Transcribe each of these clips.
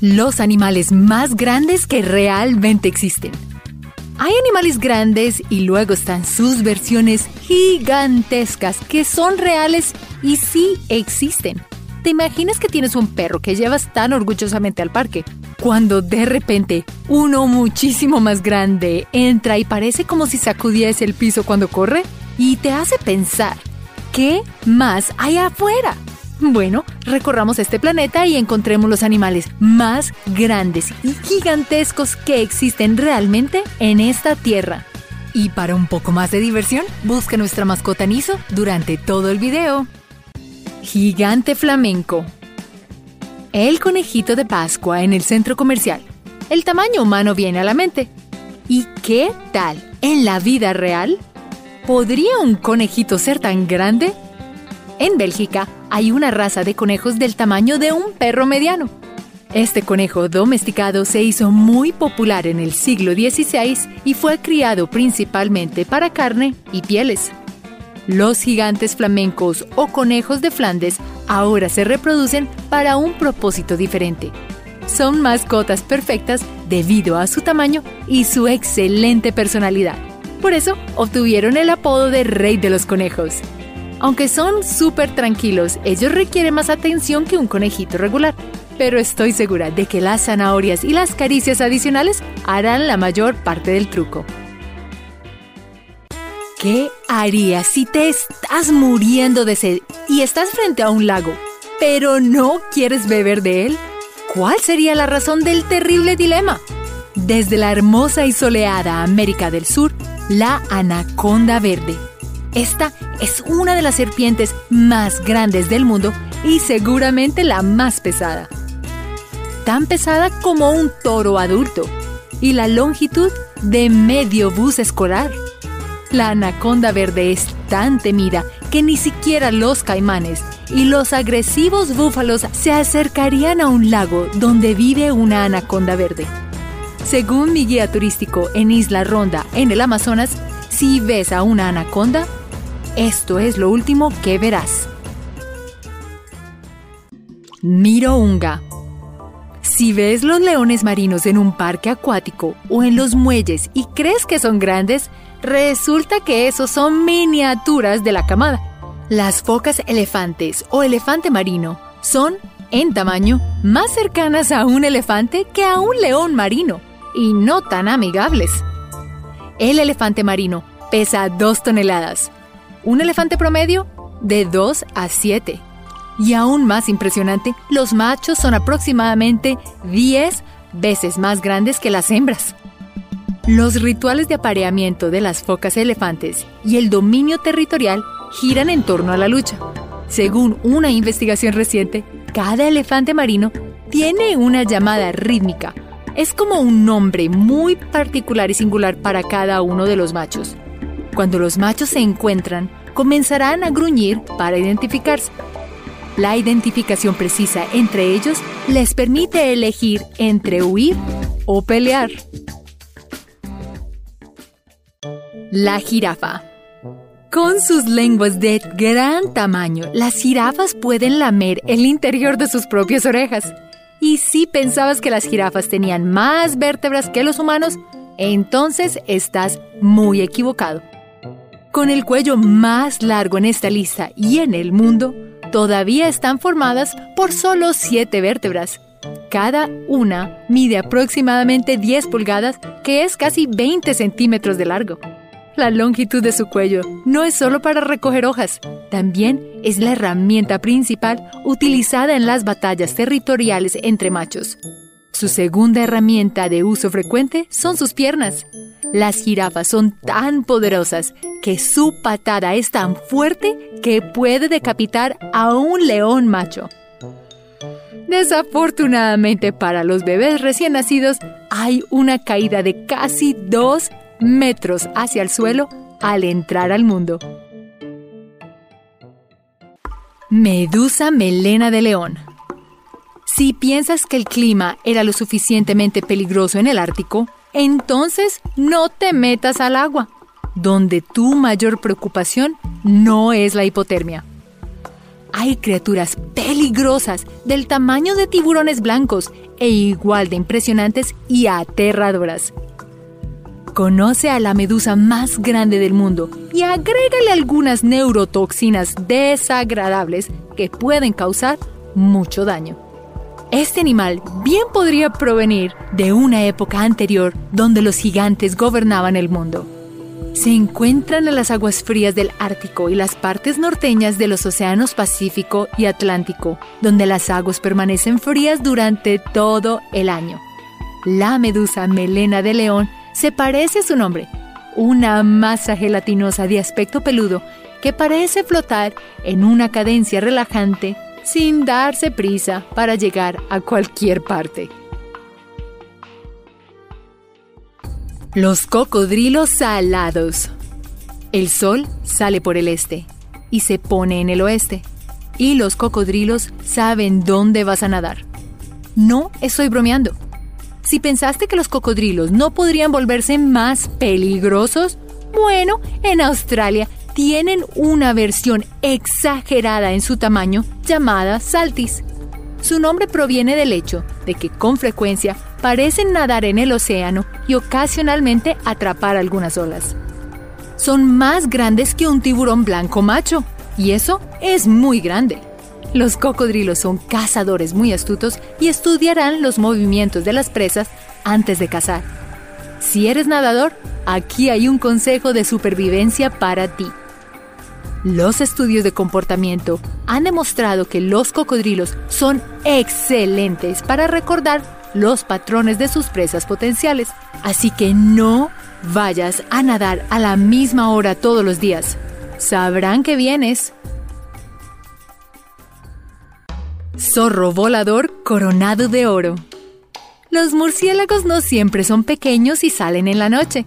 Los animales más grandes que realmente existen. Hay animales grandes y luego están sus versiones gigantescas que son reales y sí existen. ¿Te imaginas que tienes un perro que llevas tan orgullosamente al parque? Cuando de repente uno muchísimo más grande entra y parece como si sacudiese el piso cuando corre y te hace pensar, ¿qué más hay afuera? Bueno, recorramos este planeta y encontremos los animales más grandes y gigantescos que existen realmente en esta Tierra. Y para un poco más de diversión, busca nuestra mascota Niso durante todo el video. Gigante flamenco. El conejito de Pascua en el centro comercial. El tamaño humano viene a la mente. ¿Y qué tal? ¿En la vida real? ¿Podría un conejito ser tan grande? En Bélgica hay una raza de conejos del tamaño de un perro mediano. Este conejo domesticado se hizo muy popular en el siglo XVI y fue criado principalmente para carne y pieles. Los gigantes flamencos o conejos de Flandes ahora se reproducen para un propósito diferente. Son mascotas perfectas debido a su tamaño y su excelente personalidad. Por eso obtuvieron el apodo de Rey de los Conejos. Aunque son súper tranquilos, ellos requieren más atención que un conejito regular. Pero estoy segura de que las zanahorias y las caricias adicionales harán la mayor parte del truco. ¿Qué harías si te estás muriendo de sed y estás frente a un lago, pero no quieres beber de él? ¿Cuál sería la razón del terrible dilema? Desde la hermosa y soleada América del Sur, la anaconda verde esta es una de las serpientes más grandes del mundo y seguramente la más pesada. Tan pesada como un toro adulto y la longitud de medio bus escolar. La anaconda verde es tan temida que ni siquiera los caimanes y los agresivos búfalos se acercarían a un lago donde vive una anaconda verde. Según mi guía turístico en Isla Ronda, en el Amazonas, si ves a una anaconda, esto es lo último que verás. Miro Unga. Si ves los leones marinos en un parque acuático o en los muelles y crees que son grandes, resulta que esos son miniaturas de la camada. Las focas elefantes o elefante marino son, en tamaño, más cercanas a un elefante que a un león marino y no tan amigables. El elefante marino pesa 2 toneladas, un elefante promedio de 2 a 7. Y aún más impresionante, los machos son aproximadamente 10 veces más grandes que las hembras. Los rituales de apareamiento de las focas elefantes y el dominio territorial giran en torno a la lucha. Según una investigación reciente, cada elefante marino tiene una llamada rítmica. Es como un nombre muy particular y singular para cada uno de los machos. Cuando los machos se encuentran, comenzarán a gruñir para identificarse. La identificación precisa entre ellos les permite elegir entre huir o pelear. La jirafa. Con sus lenguas de gran tamaño, las jirafas pueden lamer el interior de sus propias orejas. Y si pensabas que las jirafas tenían más vértebras que los humanos, entonces estás muy equivocado. Con el cuello más largo en esta lista y en el mundo, todavía están formadas por solo 7 vértebras. Cada una mide aproximadamente 10 pulgadas, que es casi 20 centímetros de largo. La longitud de su cuello no es solo para recoger hojas, también es la herramienta principal utilizada en las batallas territoriales entre machos. Su segunda herramienta de uso frecuente son sus piernas. Las jirafas son tan poderosas que su patada es tan fuerte que puede decapitar a un león macho. Desafortunadamente para los bebés recién nacidos hay una caída de casi dos metros hacia el suelo al entrar al mundo. Medusa melena de león. Si piensas que el clima era lo suficientemente peligroso en el Ártico, entonces no te metas al agua, donde tu mayor preocupación no es la hipotermia. Hay criaturas peligrosas del tamaño de tiburones blancos e igual de impresionantes y aterradoras. Conoce a la medusa más grande del mundo y agrégale algunas neurotoxinas desagradables que pueden causar mucho daño. Este animal bien podría provenir de una época anterior donde los gigantes gobernaban el mundo. Se encuentran en las aguas frías del Ártico y las partes norteñas de los océanos Pacífico y Atlántico, donde las aguas permanecen frías durante todo el año. La medusa melena de león se parece a su nombre, una masa gelatinosa de aspecto peludo que parece flotar en una cadencia relajante sin darse prisa para llegar a cualquier parte. Los cocodrilos salados. El sol sale por el este y se pone en el oeste. Y los cocodrilos saben dónde vas a nadar. No estoy bromeando. Si pensaste que los cocodrilos no podrían volverse más peligrosos, bueno, en Australia tienen una versión exagerada en su tamaño llamada saltis. Su nombre proviene del hecho de que con frecuencia parecen nadar en el océano y ocasionalmente atrapar algunas olas. Son más grandes que un tiburón blanco macho, y eso es muy grande. Los cocodrilos son cazadores muy astutos y estudiarán los movimientos de las presas antes de cazar. Si eres nadador, aquí hay un consejo de supervivencia para ti. Los estudios de comportamiento han demostrado que los cocodrilos son excelentes para recordar los patrones de sus presas potenciales, así que no vayas a nadar a la misma hora todos los días. Sabrán que vienes. Zorro volador coronado de oro. Los murciélagos no siempre son pequeños y salen en la noche.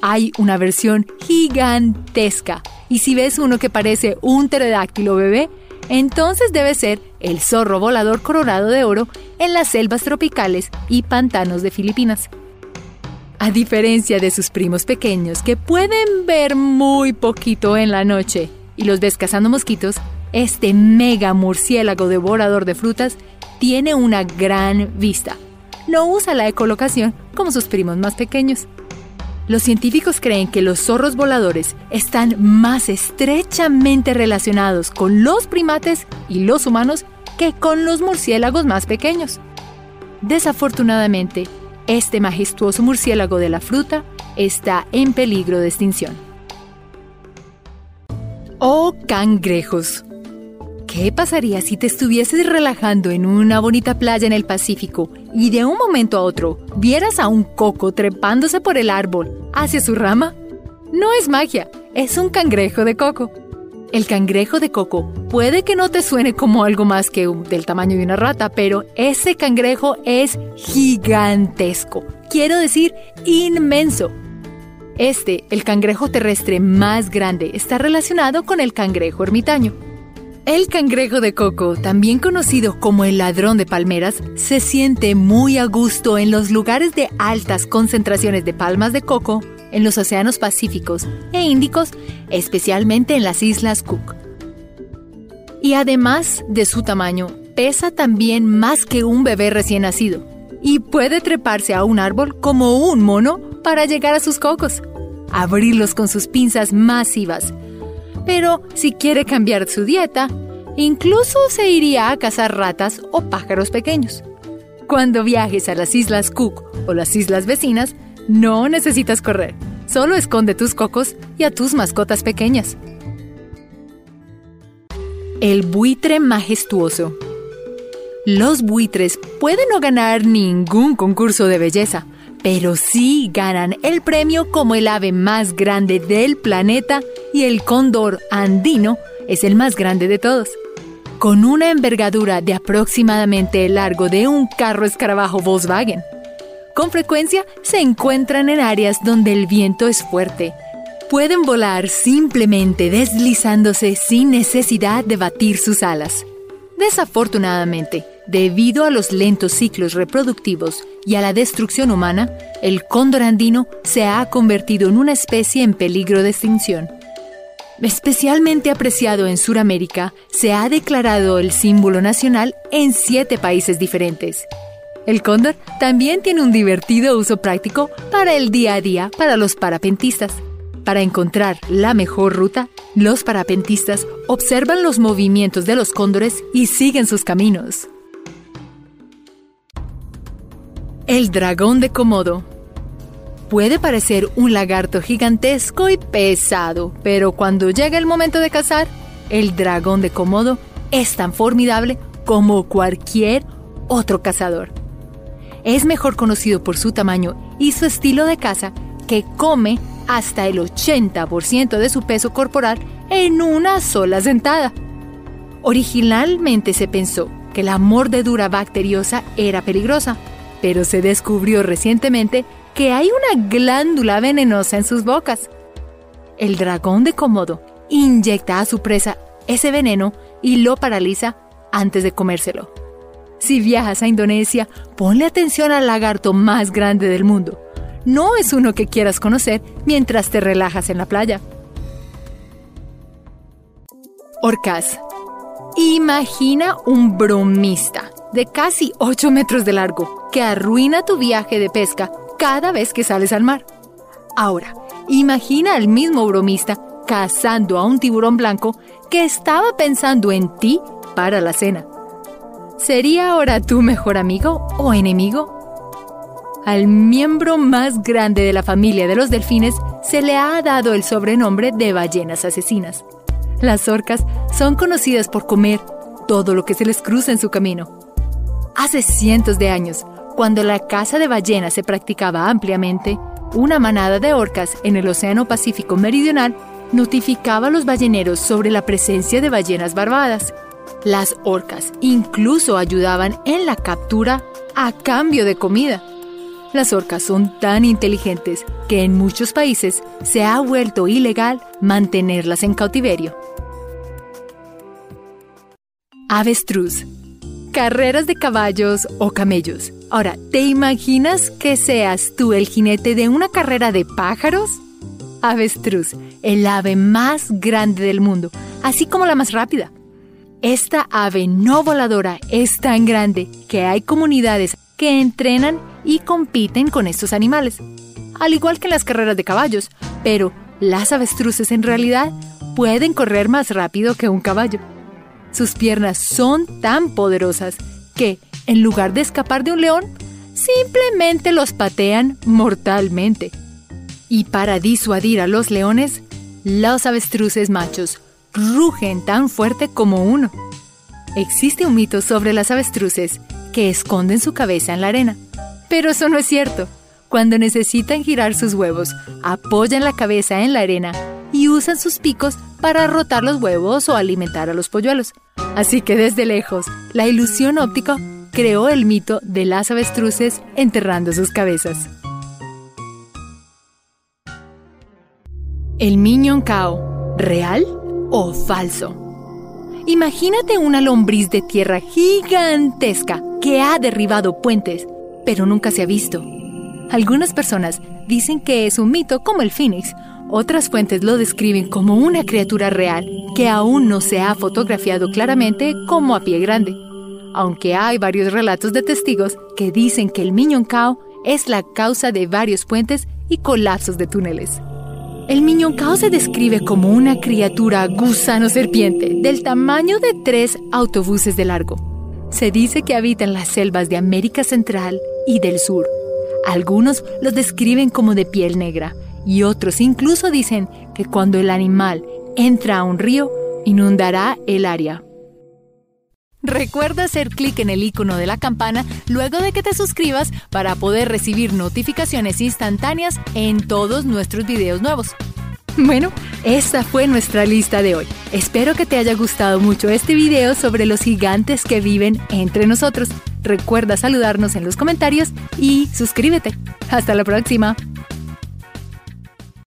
Hay una versión gigantesca y si ves uno que parece un pterodáctilo bebé, entonces debe ser el zorro volador coronado de oro en las selvas tropicales y pantanos de Filipinas. A diferencia de sus primos pequeños que pueden ver muy poquito en la noche y los ves cazando mosquitos, este mega murciélago devorador de frutas tiene una gran vista. No usa la ecolocación como sus primos más pequeños. Los científicos creen que los zorros voladores están más estrechamente relacionados con los primates y los humanos que con los murciélagos más pequeños. Desafortunadamente, este majestuoso murciélago de la fruta está en peligro de extinción. Oh cangrejos. ¿Qué pasaría si te estuvieses relajando en una bonita playa en el Pacífico y de un momento a otro vieras a un coco trepándose por el árbol hacia su rama? No es magia, es un cangrejo de coco. El cangrejo de coco puede que no te suene como algo más que del tamaño de una rata, pero ese cangrejo es gigantesco. Quiero decir, inmenso. Este, el cangrejo terrestre más grande, está relacionado con el cangrejo ermitaño. El cangrejo de coco, también conocido como el ladrón de palmeras, se siente muy a gusto en los lugares de altas concentraciones de palmas de coco, en los océanos Pacíficos e Índicos, especialmente en las Islas Cook. Y además de su tamaño, pesa también más que un bebé recién nacido y puede treparse a un árbol como un mono para llegar a sus cocos, abrirlos con sus pinzas masivas pero si quiere cambiar su dieta, incluso se iría a cazar ratas o pájaros pequeños. Cuando viajes a las Islas Cook o las islas vecinas, no necesitas correr, solo esconde tus cocos y a tus mascotas pequeñas. El buitre majestuoso. Los buitres pueden no ganar ningún concurso de belleza, pero sí ganan el premio como el ave más grande del planeta y el cóndor andino es el más grande de todos. Con una envergadura de aproximadamente el largo de un carro escarabajo Volkswagen. Con frecuencia se encuentran en áreas donde el viento es fuerte. Pueden volar simplemente deslizándose sin necesidad de batir sus alas. Desafortunadamente, debido a los lentos ciclos reproductivos y a la destrucción humana, el cóndor andino se ha convertido en una especie en peligro de extinción. Especialmente apreciado en Sudamérica, se ha declarado el símbolo nacional en siete países diferentes. El cóndor también tiene un divertido uso práctico para el día a día para los parapentistas. Para encontrar la mejor ruta, los parapentistas observan los movimientos de los cóndores y siguen sus caminos. El dragón de Komodo Puede parecer un lagarto gigantesco y pesado, pero cuando llega el momento de cazar, el dragón de Komodo es tan formidable como cualquier otro cazador. Es mejor conocido por su tamaño y su estilo de caza que come hasta el 80% de su peso corporal en una sola sentada. Originalmente se pensó que la mordedura bacteriosa era peligrosa, pero se descubrió recientemente que hay una glándula venenosa en sus bocas. El dragón de Komodo inyecta a su presa ese veneno y lo paraliza antes de comérselo. Si viajas a Indonesia, ponle atención al lagarto más grande del mundo. No es uno que quieras conocer mientras te relajas en la playa. Orcas. Imagina un bromista de casi 8 metros de largo que arruina tu viaje de pesca cada vez que sales al mar. Ahora, imagina al mismo bromista cazando a un tiburón blanco que estaba pensando en ti para la cena. ¿Sería ahora tu mejor amigo o enemigo? Al miembro más grande de la familia de los delfines se le ha dado el sobrenombre de ballenas asesinas. Las orcas son conocidas por comer todo lo que se les cruza en su camino. Hace cientos de años, cuando la caza de ballenas se practicaba ampliamente, una manada de orcas en el Océano Pacífico Meridional notificaba a los balleneros sobre la presencia de ballenas barbadas. Las orcas incluso ayudaban en la captura a cambio de comida. Las orcas son tan inteligentes que en muchos países se ha vuelto ilegal mantenerlas en cautiverio. Avestruz carreras de caballos o camellos. Ahora, ¿te imaginas que seas tú el jinete de una carrera de pájaros? Avestruz, el ave más grande del mundo, así como la más rápida. Esta ave no voladora es tan grande que hay comunidades que entrenan y compiten con estos animales, al igual que en las carreras de caballos, pero las avestruces en realidad pueden correr más rápido que un caballo. Sus piernas son tan poderosas que, en lugar de escapar de un león, simplemente los patean mortalmente. Y para disuadir a los leones, los avestruces machos rugen tan fuerte como uno. Existe un mito sobre las avestruces que esconden su cabeza en la arena, pero eso no es cierto. Cuando necesitan girar sus huevos, apoyan la cabeza en la arena y usan sus picos para rotar los huevos o alimentar a los polluelos. Así que desde lejos, la ilusión óptica creó el mito de las avestruces enterrando sus cabezas. El Minion Cow, ¿real o falso? Imagínate una lombriz de tierra gigantesca que ha derribado puentes, pero nunca se ha visto. Algunas personas dicen que es un mito como el Phoenix otras fuentes lo describen como una criatura real que aún no se ha fotografiado claramente como a pie grande, aunque hay varios relatos de testigos que dicen que el Miñón Cao es la causa de varios puentes y colapsos de túneles. El Miñón Cao se describe como una criatura gusano serpiente del tamaño de tres autobuses de largo. Se dice que habita en las selvas de América Central y del Sur. Algunos lo describen como de piel negra, y otros incluso dicen que cuando el animal entra a un río, inundará el área. Recuerda hacer clic en el icono de la campana luego de que te suscribas para poder recibir notificaciones instantáneas en todos nuestros videos nuevos. Bueno, esta fue nuestra lista de hoy. Espero que te haya gustado mucho este video sobre los gigantes que viven entre nosotros. Recuerda saludarnos en los comentarios y suscríbete. Hasta la próxima.